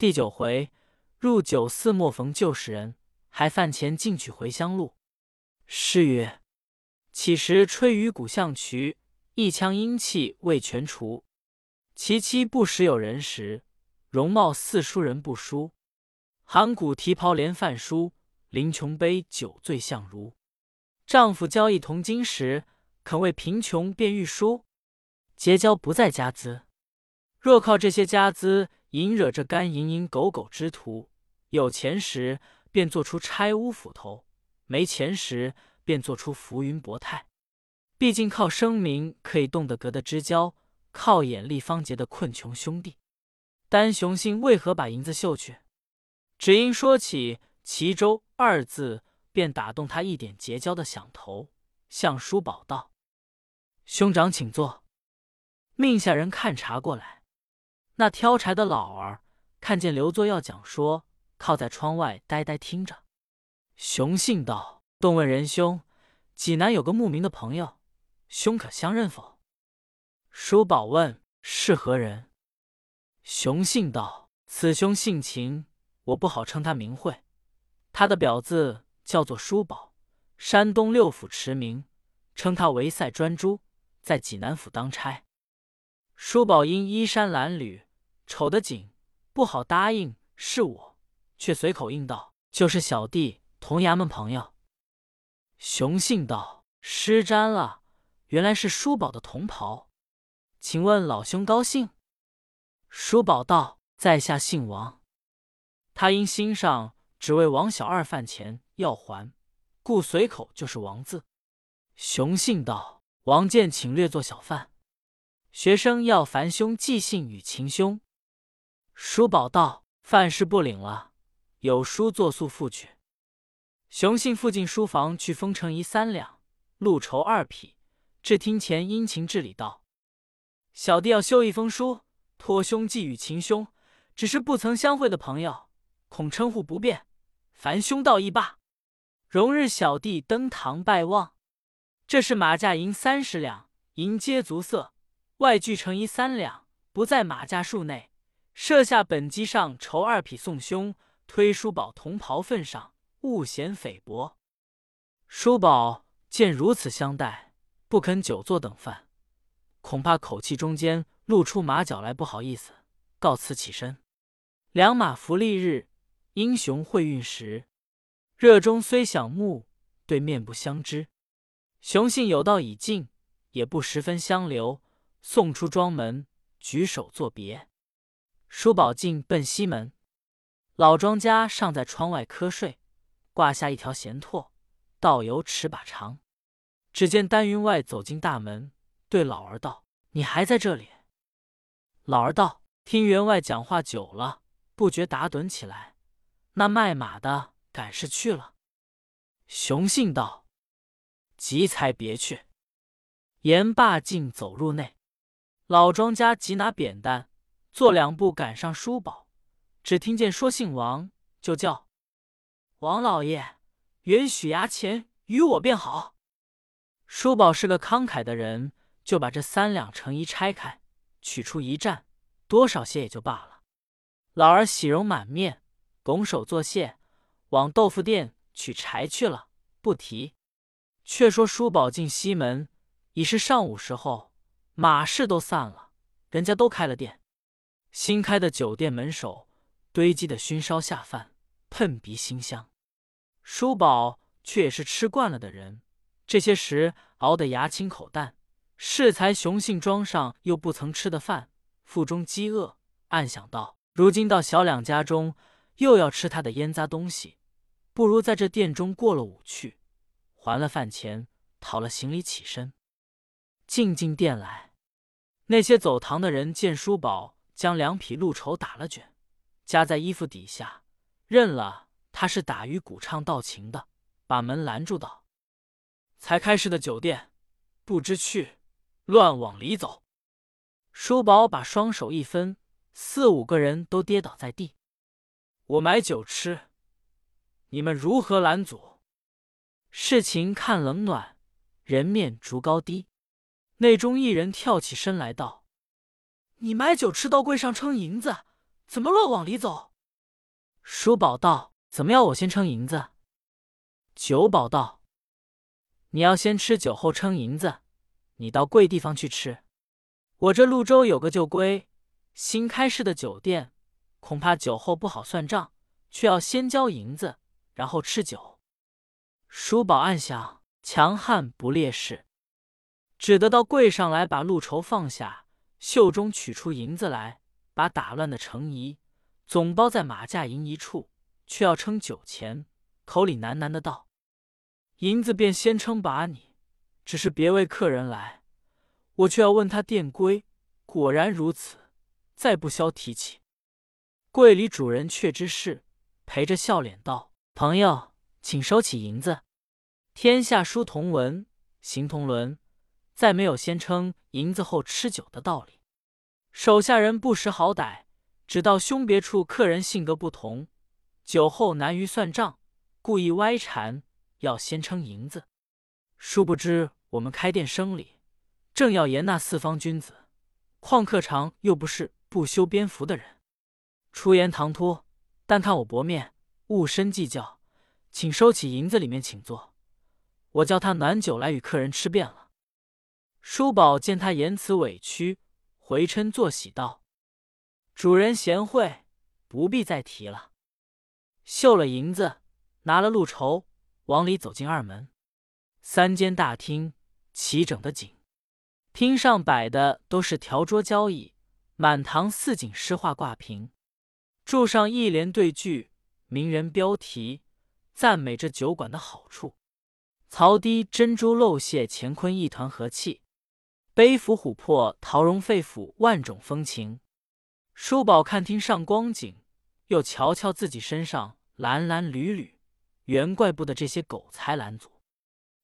第九回，入酒肆莫逢旧时人，还饭前尽取回乡路。诗曰：岂时吹竽鼓象渠，一腔英气未全除。其妻不识有人时，容貌似书人不淑。函谷提袍连饭书，临琼杯酒醉相如。丈夫交易同金时，肯为贫穷便玉书？结交不在家资，若靠这些家资引惹这干蝇营狗苟之徒，有钱时便做出拆屋斧头，没钱时便做出浮云薄态。毕竟靠声名可以动得格的知交。靠眼力方结的困穷兄弟，单雄信为何把银子绣去？只因说起齐州二字，便打动他一点结交的想头，向叔宝道：“兄长请坐。”命下人看茶过来。那挑柴的老儿看见刘作要讲说，靠在窗外呆呆听着。雄信道：“动问仁兄，济南有个慕名的朋友，兄可相认否？”叔宝问：“是何人？”雄信道：“此兄性情，我不好称他名讳。他的表字叫做叔宝，山东六府驰名，称他为赛专诸，在济南府当差。叔宝因衣衫褴褛，丑得紧，不好答应是我，却随口应道：‘就是小弟同衙门朋友。’雄信道：‘失瞻了，原来是叔宝的同袍。’请问老兄高兴？叔宝道：“在下姓王。”他因心上只为王小二饭钱要还，故随口就是王字。雄信道：“王建请略作小饭。”学生要烦兄寄信与秦兄。叔宝道：“饭是不领了，有书作速付去。”雄信附近书房去封城一三两，路筹二匹，至厅前殷勤致礼道。小弟要修一封书，托兄寄与秦兄，只是不曾相会的朋友，恐称呼不便，烦兄道义罢。容日小弟登堂拜望。这是马价银三十两，银皆足色，外具成一三两，不在马价数内。设下本机上筹二匹送兄，推叔宝同袍份上，勿嫌菲薄。叔宝见如此相待，不肯久坐等饭。恐怕口气中间露出马脚来，不好意思，告辞起身。良马福利日，英雄会运时。热中虽想慕，对面不相知。雄信有道已尽，也不十分相留。送出庄门，举手作别。叔宝进奔西门，老庄家尚在窗外瞌睡，挂下一条闲拓，倒有尺把长。只见丹云外走进大门。对老儿道：“你还在这里？”老儿道：“听员外讲话久了，不觉打盹起来。那卖马的赶是去了。”雄信道：“急才别去。”言罢，竟走入内。老庄家急拿扁担，做两步赶上叔宝，只听见说姓王，就叫：“王老爷，允许衙前与我便好。”叔宝是个慷慨的人。就把这三两成衣拆开，取出一战，多少些也就罢了。老儿喜容满面，拱手作谢，往豆腐店取柴去了，不提。却说叔宝进西门，已是上午时候，马市都散了，人家都开了店。新开的酒店门首堆积的熏烧下饭，喷鼻馨香。叔宝却也是吃惯了的人，这些时熬得牙青口淡。适才雄性庄上又不曾吃的饭，腹中饥饿，暗想到：如今到小两家中，又要吃他的腌杂东西，不如在这店中过了午去，还了饭钱，讨了行李，起身进进店来。那些走堂的人见叔宝将两匹鹿绸打了卷，夹在衣服底下，认了他是打鱼鼓唱道情的，把门拦住道：“才开市的酒店，不知去。”乱往里走，叔宝把双手一分，四五个人都跌倒在地。我买酒吃，你们如何拦阻？事情看冷暖，人面逐高低。内中一人跳起身来道：“你买酒吃到柜上称银子，怎么乱往里走？”叔宝道：“怎么要我先称银子？”九宝道：“你要先吃酒后称银子，你到贵地方去吃。我这潞州有个旧规，新开市的酒店，恐怕酒后不好算账，却要先交银子，然后吃酒。”叔宝暗想：强悍不烈士，只得到柜上来，把路筹放下，袖中取出银子来，把打乱的成衣总包在马架银一处，却要称酒钱，口里喃喃的道。银子便先称把你，只是别为客人来，我却要问他店规。果然如此，再不消提起。柜里主人却知事，陪着笑脸道：“朋友，请收起银子。天下书同文，行同伦，再没有先称银子后吃酒的道理。手下人不识好歹，只道兄别处客人性格不同，酒后难于算账，故意歪缠。”要先称银子，殊不知我们开店生理，正要严那四方君子。况客常又不是不修边幅的人，出言唐突，但看我薄面，勿深计较，请收起银子，里面请坐。我叫他暖酒来与客人吃遍了。叔宝见他言辞委屈，回嗔作喜道：“主人贤惠，不必再提了。”绣了银子，拿了路筹。往里走进二门，三间大厅齐整的紧，厅上摆的都是条桌交椅，满堂四景诗画挂屏，柱上一联对句，名人标题，赞美这酒馆的好处。槽滴珍珠漏泄，乾坤一团和气；杯伏琥珀，桃蓉肺腑，万种风情。叔宝看厅上光景，又瞧瞧自己身上蓝蓝缕缕。原怪不得这些狗才拦阻，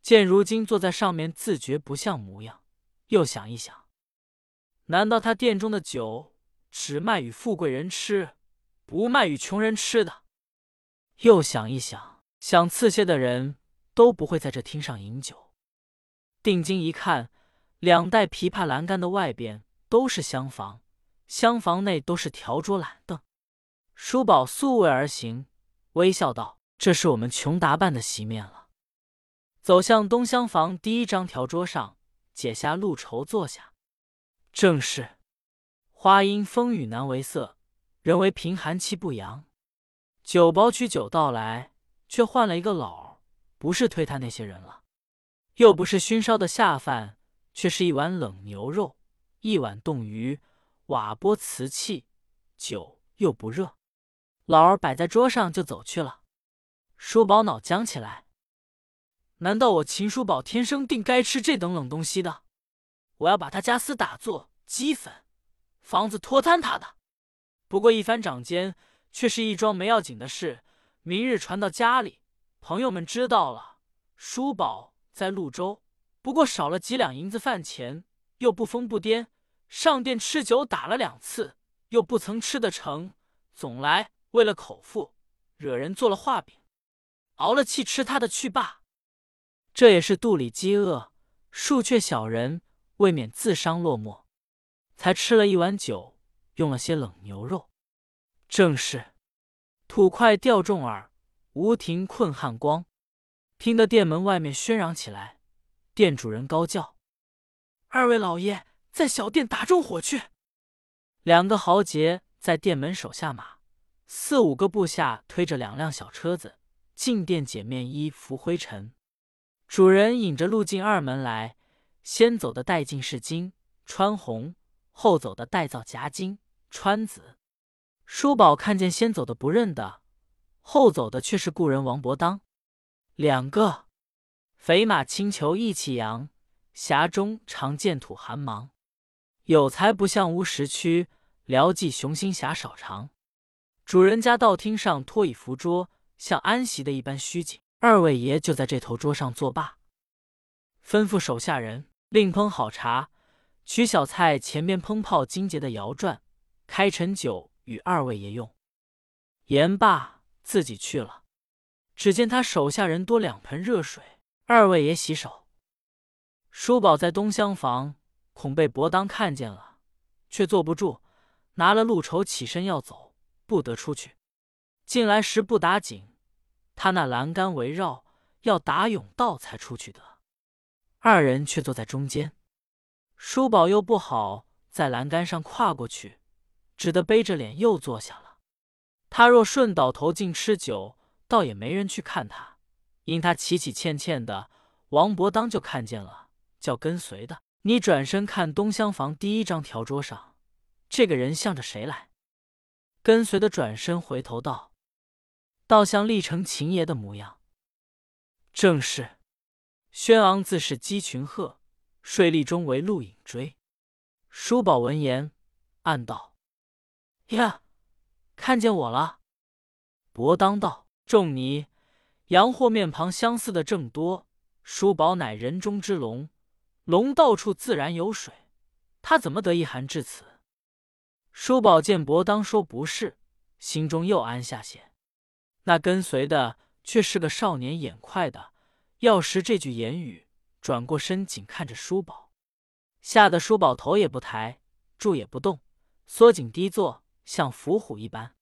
见如今坐在上面，自觉不像模样。又想一想，难道他店中的酒只卖与富贵人吃，不卖与穷人吃的？又想一想，想次些的人都不会在这厅上饮酒。定睛一看，两带琵琶栏杆的外边都是厢房，厢房内都是条桌懒凳。叔宝素位而行，微笑道。这是我们穷达办的席面了。走向东厢房第一张条桌上，解下露绸坐下。正是花因风雨难为色，人为贫寒气不扬。酒保取酒到来，却换了一个老，不是推他那些人了，又不是熏烧的下饭，却是一碗冷牛肉，一碗冻鱼，瓦钵瓷器，酒又不热。老儿摆在桌上就走去了。叔宝脑僵起来，难道我秦叔宝天生定该吃这等冷东西的？我要把他家私打做鸡粉，房子脱摊他的。不过一番掌间，却是一桩没要紧的事。明日传到家里，朋友们知道了，叔宝在潞州，不过少了几两银子饭钱，又不疯不癫，上店吃酒打了两次，又不曾吃得成，总来为了口腹，惹人做了画饼。熬了气吃他的去罢，这也是肚里饥饿，数却小人，未免自伤落寞，才吃了一碗酒，用了些冷牛肉。正是土块掉重耳，无庭困汉光。听得店门外面喧嚷起来，店主人高叫：“二位老爷，在小店打中火去！”两个豪杰在店门手下马，四五个部下推着两辆小车子。进店解面衣拂灰尘，主人引着路进二门来，先走的带进是金穿红，后走的带造夹金穿紫。叔宝看见先走的不认得，后走的却是故人王伯当。两个肥马轻裘意气扬，匣中常见土寒芒。有才不像无实躯，聊寄雄心侠少长。主人家道厅上托以扶桌。像安席的一般虚景，二位爷就在这头桌上作罢，吩咐手下人另烹好茶，取小菜前边烹泡金节的摇转，开陈酒与二位爷用。言罢，自己去了。只见他手下人多两盆热水，二位爷洗手。叔宝在东厢房，恐被伯当看见了，却坐不住，拿了路筹起身要走，不得出去。进来时不打紧，他那栏杆围绕，要打甬道才出去的。二人却坐在中间，叔宝又不好在栏杆上跨过去，只得背着脸又坐下了。他若顺倒头进吃酒，倒也没人去看他，因他起起欠欠的，王伯当就看见了，叫跟随的。你转身看东厢房第一张条桌上，这个人向着谁来？跟随的转身回头道：“倒像历城秦爷的模样。”正是。轩昂自是鸡群鹤，睡立中为鹿影追。叔宝闻言，暗道：“呀，看见我了。”伯当道：“仲尼，洋货面庞相似的正多。叔宝乃人中之龙。”龙到处自然有水，他怎么得一寒至此？叔宝见伯当说不是，心中又安下些。那跟随的却是个少年，眼快的，要识这句言语，转过身紧看着叔宝，吓得叔宝头也不抬，住也不动，缩紧低坐，像伏虎一般。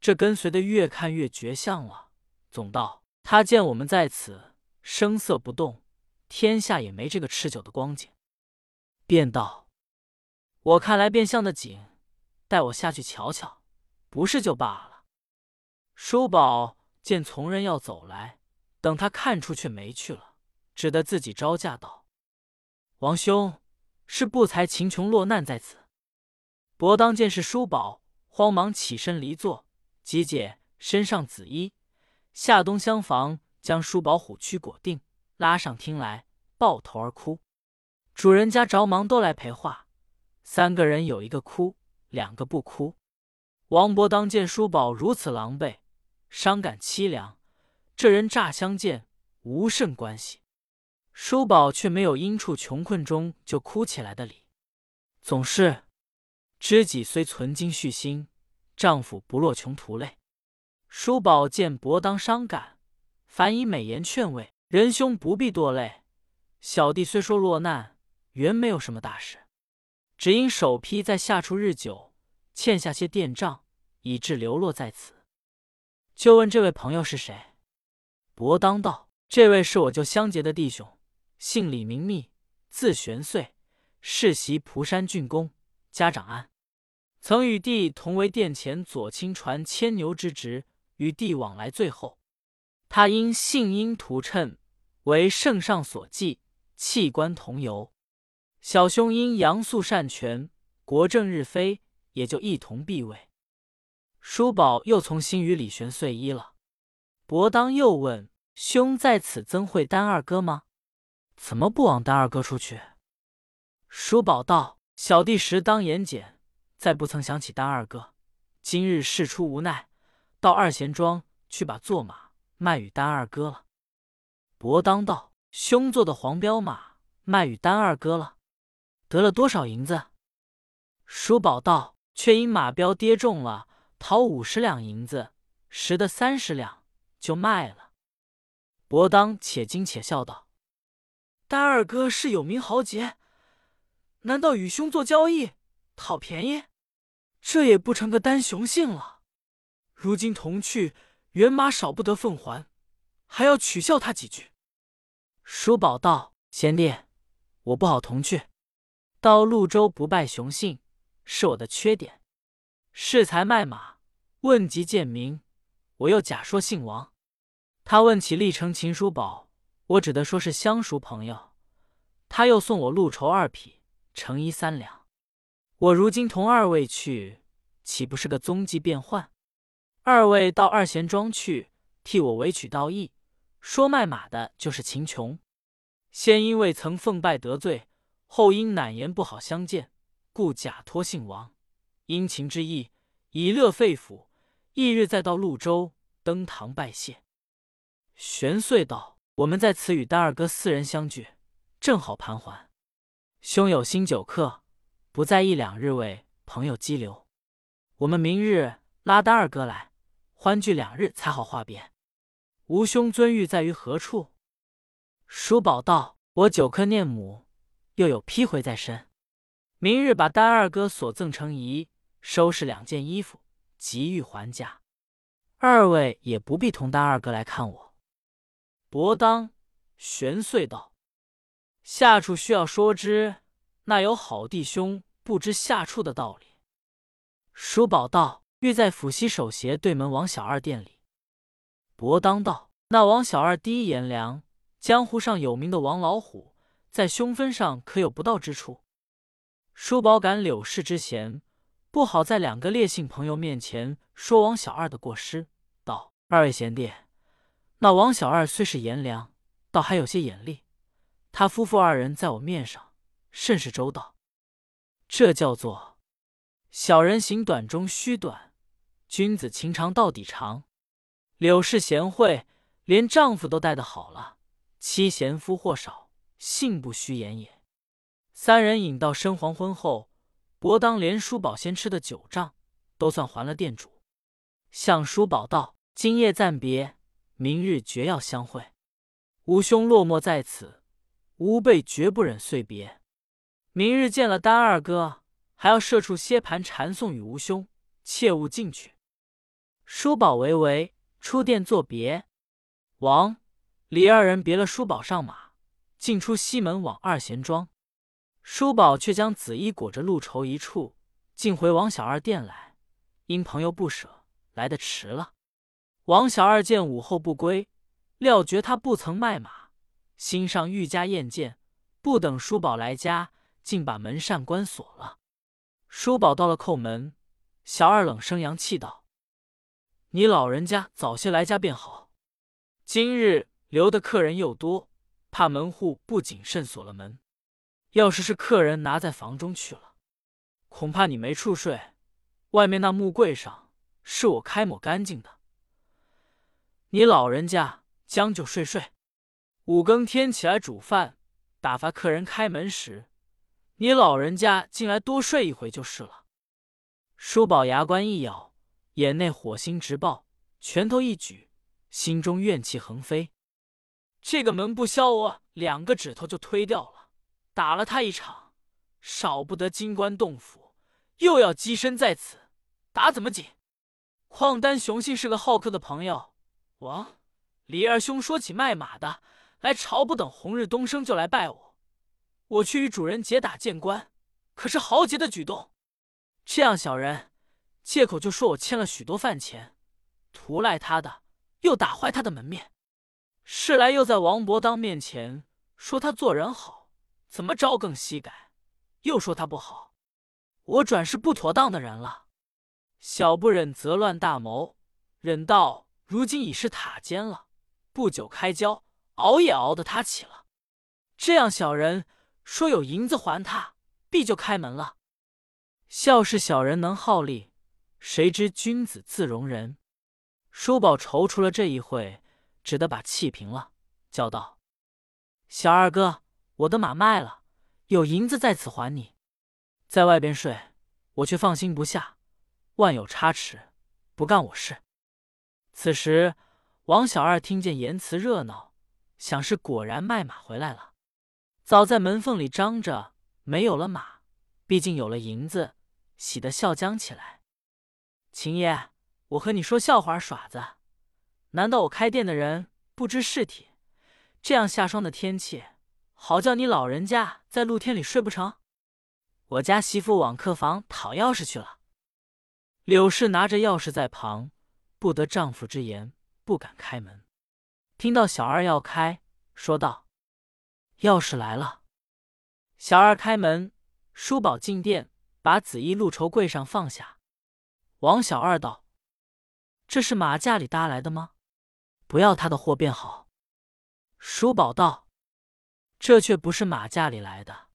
这跟随的越看越绝相了，总道他见我们在此，声色不动。天下也没这个吃酒的光景，便道：“我看来变相的紧，待我下去瞧瞧，不是就罢了。”叔宝见从人要走来，等他看出却没去了，只得自己招架道：“王兄，是不才秦琼落难在此。”伯当见是叔宝，慌忙起身离座，急解身上紫衣，下东厢房将叔宝虎躯裹定。拉上厅来，抱头而哭。主人家着忙都来陪话。三个人有一个哭，两个不哭。王伯当见叔宝如此狼狈，伤感凄凉。这人乍相见无甚关系，叔宝却没有因处穷困中就哭起来的理。总是知己虽存金续心，丈夫不落穷途泪。叔宝见伯当伤感，反以美言劝慰。仁兄不必多累，小弟虽说落难，原没有什么大事，只因首批在下处日久，欠下些店账，以致流落在此。就问这位朋友是谁？伯当道：“这位是我舅相结的弟兄，姓李，名密，字玄岁，世袭蒲山郡公，家长安。曾与弟同为殿前左亲传牵牛之职，与帝往来最后。”他因信因图谶，为圣上所忌，弃官同游。小兄因杨素善权，国政日非，也就一同避位。叔宝又从新与李玄岁依了。伯当又问：“兄在此曾会丹二哥吗？怎么不往丹二哥处去？”叔宝道：“小弟时当言简，再不曾想起丹二哥。今日事出无奈，到二贤庄去把坐马。”卖与丹二哥了。伯当道：“兄做的黄骠马卖与丹二哥了，得了多少银子？”叔宝道：“却因马标跌中了，讨五十两银子，拾得三十两，就卖了。”伯当且惊且笑道：“丹二哥是有名豪杰，难道与兄做交易讨便宜？这也不成个单雄性了。如今同去。”原马少不得奉还，还要取笑他几句。叔宝道：“贤弟，我不好同去。到潞州不拜雄信，是我的缺点。恃才卖马，问及贱名，我又假说姓王。他问起历城秦叔宝，我只得说是相熟朋友。他又送我路绸二匹，成衣三两。我如今同二位去，岂不是个踪迹变幻？”二位到二贤庄去，替我委曲道义，说卖马的就是秦琼。先因未曾奉拜得罪，后因难言不好相见，故假托姓王，殷勤之意，以乐肺腑。翌日再到潞州登堂拜谢。玄岁道：“我们在此与丹二哥四人相聚，正好盘桓。兄有新酒客，不在一两日为朋友羁留。我们明日拉丹二哥来。”欢聚两日才好话别。吾兄尊誉在于何处？叔宝道：“我久客念母，又有批回在身。明日把丹二哥所赠成仪收拾两件衣服，急欲还家。二位也不必同单二哥来看我。”伯当玄遂道：“下处需要说之，那有好弟兄不知下处的道理。”叔宝道：“欲在府西守斜对门王小二店里。”伯当道：“那王小二第一颜良，江湖上有名的王老虎，在凶分上可有不到之处？”叔宝感柳氏之嫌，不好在两个烈性朋友面前说王小二的过失，道：“二位贤弟，那王小二虽是颜良，倒还有些眼力。他夫妇二人在我面上甚是周到，这叫做小人行短中须短，君子情长到底长。”柳氏贤惠，连丈夫都待得好了，妻贤夫祸少，信不虚言也。三人饮到深黄昏后，伯当连叔宝先吃的酒账都算还了店主，向叔宝道：“今夜暂别，明日绝要相会。吾兄落寞在此，吾辈绝不忍遂别。明日见了丹二哥，还要设处歇盘禅诵与吾兄，切勿进去。”叔宝为为。出殿作别，王李二人别了叔宝上马，进出西门往二贤庄。叔宝却将紫衣裹着路绸一处，进回王小二店来。因朋友不舍，来得迟了。王小二见午后不归，料觉他不曾卖马，心上愈加厌见，不等叔宝来家，竟把门扇关锁了。叔宝到了叩门，小二冷声扬气道。你老人家早些来家便好，今日留的客人又多，怕门户不谨慎锁了门。要是是客人拿在房中去了，恐怕你没处睡。外面那木柜上是我开抹干净的，你老人家将就睡睡。五更天起来煮饭，打发客人开门时，你老人家进来多睡一回就是了。叔宝牙关一咬。眼内火星直爆，拳头一举，心中怨气横飞。这个门不消，我两个指头就推掉了。打了他一场，少不得金冠洞府，又要跻身在此，打怎么紧？况丹雄信是个好客的朋友，王李二兄说起卖马的来朝，不等红日东升就来拜我。我去与主人结打见官，可是豪杰的举动。这样小人。借口就说我欠了许多饭钱，图赖他的，又打坏他的门面。事来又在王伯当面前说他做人好，怎么朝更膝改，又说他不好。我转是不妥当的人了，小不忍则乱大谋，忍到如今已是塔尖了。不久开交，熬也熬得他起了。这样小人说有银子还他，必就开门了。笑是小人能好利。谁知君子自容人，叔宝踌躇了这一会，只得把气平了，叫道：“小二哥，我的马卖了，有银子在此还你。在外边睡，我却放心不下，万有差池，不干我事。”此时王小二听见言辞热闹，想是果然卖马回来了，早在门缝里张着，没有了马，毕竟有了银子，喜得笑僵起来。秦爷，我和你说笑话耍子？难道我开店的人不知事体？这样下霜的天气，好叫你老人家在露天里睡不成？我家媳妇往客房讨钥匙去了。柳氏拿着钥匙在旁，不得丈夫之言，不敢开门。听到小二要开，说道：“钥匙来了。”小二开门，叔宝进店，把紫衣露绸柜上放下。王小二道：“这是马架里搭来的吗？不要他的货便好。”叔宝道：“这却不是马架里来的，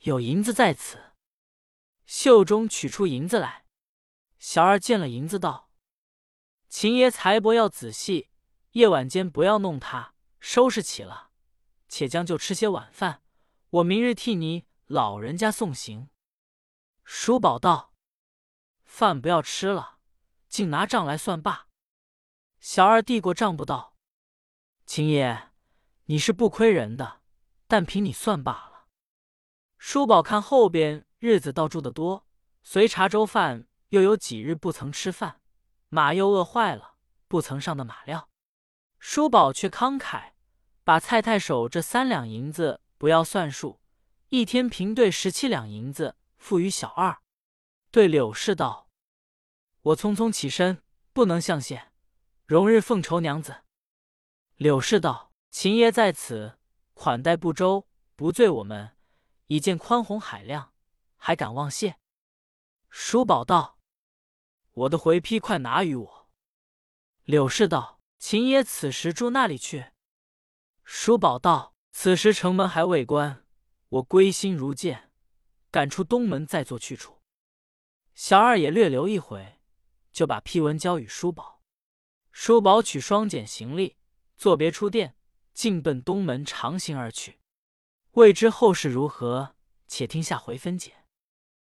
有银子在此。”袖中取出银子来。小二见了银子，道：“秦爷财帛要仔细，夜晚间不要弄他。收拾起了，且将就吃些晚饭。我明日替你老人家送行。”叔宝道。饭不要吃了，竟拿账来算罢。小二递过账簿道：“秦爷，你是不亏人的，但凭你算罢了。”叔宝看后边日子倒住的多，随茶粥饭又有几日不曾吃饭，马又饿坏了，不曾上的马料。叔宝却慷慨，把蔡太守这三两银子不要算数，一天平兑十七两银子付与小二。对柳氏道：“我匆匆起身，不能相谢，容日奉酬娘子。”柳氏道：“秦爷在此，款待不周，不罪我们，已见宽宏海量，还敢忘谢？”叔宝道：“我的回批快拿与我。”柳氏道：“秦爷此时住那里去？”叔宝道：“此时城门还未关，我归心如箭，赶出东门再做去处。”小二也略留一会，就把批文交与叔宝。叔宝取双锏行李，作别出殿，径奔东门长行而去。未知后事如何，且听下回分解。